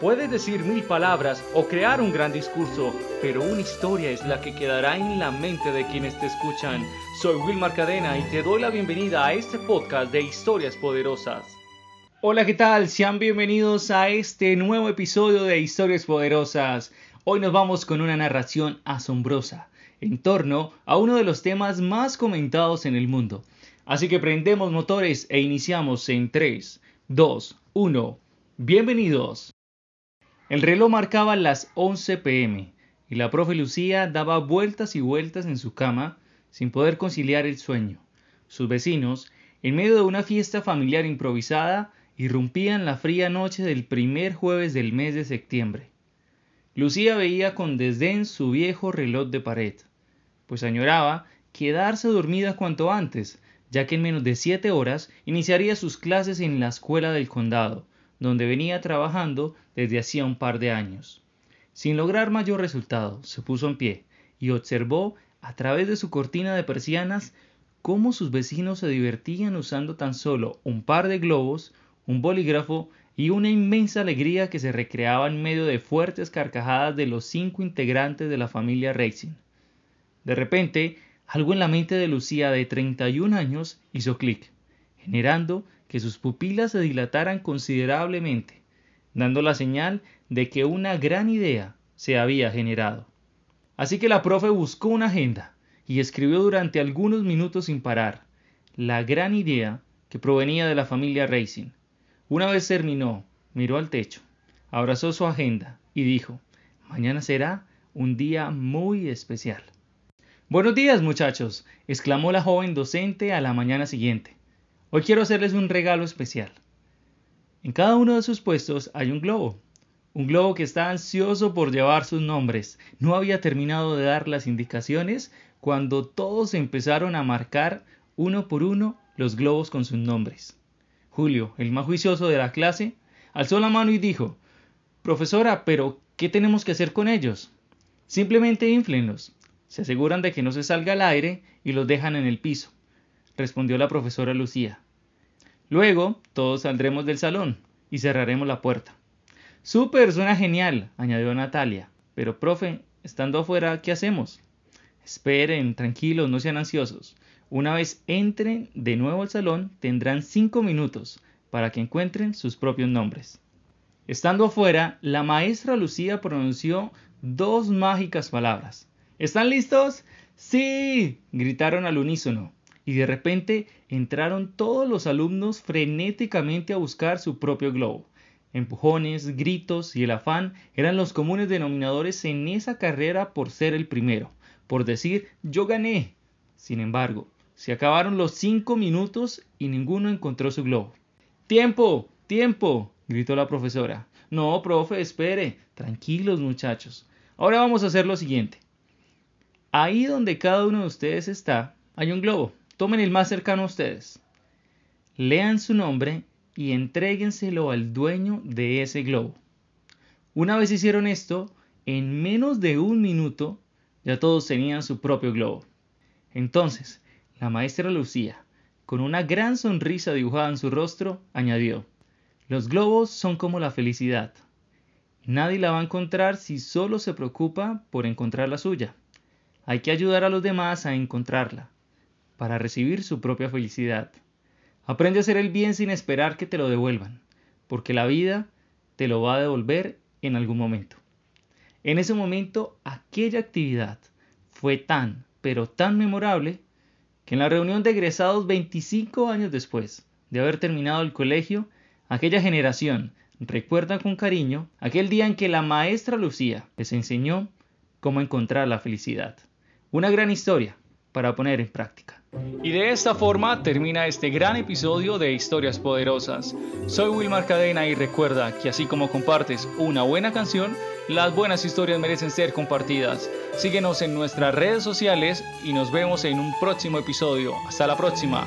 Puedes decir mil palabras o crear un gran discurso, pero una historia es la que quedará en la mente de quienes te escuchan. Soy Wilmar Cadena y te doy la bienvenida a este podcast de Historias Poderosas. Hola, ¿qué tal? Sean bienvenidos a este nuevo episodio de Historias Poderosas. Hoy nos vamos con una narración asombrosa en torno a uno de los temas más comentados en el mundo. Así que prendemos motores e iniciamos en 3, 2, 1. Bienvenidos. El reloj marcaba las 11 pm y la profe Lucía daba vueltas y vueltas en su cama sin poder conciliar el sueño. Sus vecinos, en medio de una fiesta familiar improvisada, irrumpían la fría noche del primer jueves del mes de septiembre. Lucía veía con desdén su viejo reloj de pared, pues añoraba quedarse dormida cuanto antes, ya que en menos de siete horas iniciaría sus clases en la escuela del condado, donde venía trabajando desde hacía un par de años. Sin lograr mayor resultado, se puso en pie y observó a través de su cortina de persianas cómo sus vecinos se divertían usando tan solo un par de globos, un bolígrafo y una inmensa alegría que se recreaba en medio de fuertes carcajadas de los cinco integrantes de la familia Racing. De repente, algo en la mente de Lucía de 31 años hizo clic, generando que sus pupilas se dilataran considerablemente, dando la señal de que una gran idea se había generado. Así que la profe buscó una agenda y escribió durante algunos minutos sin parar la gran idea que provenía de la familia Racing. Una vez terminó, miró al techo, abrazó su agenda y dijo, mañana será un día muy especial. Buenos días, muchachos, exclamó la joven docente a la mañana siguiente. Hoy quiero hacerles un regalo especial. En cada uno de sus puestos hay un globo. Un globo que está ansioso por llevar sus nombres. No había terminado de dar las indicaciones cuando todos empezaron a marcar uno por uno los globos con sus nombres. Julio, el más juicioso de la clase, alzó la mano y dijo Profesora, pero ¿qué tenemos que hacer con ellos? Simplemente inflenlos. Se aseguran de que no se salga al aire y los dejan en el piso respondió la profesora Lucía. Luego todos saldremos del salón y cerraremos la puerta. Súper, suena genial, añadió Natalia. Pero, profe, estando afuera, ¿qué hacemos? Esperen, tranquilos, no sean ansiosos. Una vez entren de nuevo al salón, tendrán cinco minutos para que encuentren sus propios nombres. Estando afuera, la maestra Lucía pronunció dos mágicas palabras. ¿Están listos? Sí, gritaron al unísono y de repente entraron todos los alumnos frenéticamente a buscar su propio globo. Empujones, gritos y el afán eran los comunes denominadores en esa carrera por ser el primero, por decir yo gané. Sin embargo, se acabaron los cinco minutos y ninguno encontró su globo. ¡Tiempo! ¡Tiempo! gritó la profesora. No, profe, espere. Tranquilos, muchachos. Ahora vamos a hacer lo siguiente. Ahí donde cada uno de ustedes está, hay un globo. Tomen el más cercano a ustedes. Lean su nombre y entréguenselo al dueño de ese globo. Una vez hicieron esto, en menos de un minuto ya todos tenían su propio globo. Entonces, la maestra Lucía, con una gran sonrisa dibujada en su rostro, añadió, Los globos son como la felicidad. Nadie la va a encontrar si solo se preocupa por encontrar la suya. Hay que ayudar a los demás a encontrarla para recibir su propia felicidad. Aprende a hacer el bien sin esperar que te lo devuelvan, porque la vida te lo va a devolver en algún momento. En ese momento, aquella actividad fue tan, pero tan memorable, que en la reunión de egresados 25 años después de haber terminado el colegio, aquella generación recuerda con cariño aquel día en que la maestra Lucía les enseñó cómo encontrar la felicidad. Una gran historia para poner en práctica. Y de esta forma termina este gran episodio de Historias Poderosas. Soy Wilmar Cadena y recuerda que así como compartes una buena canción, las buenas historias merecen ser compartidas. Síguenos en nuestras redes sociales y nos vemos en un próximo episodio. Hasta la próxima.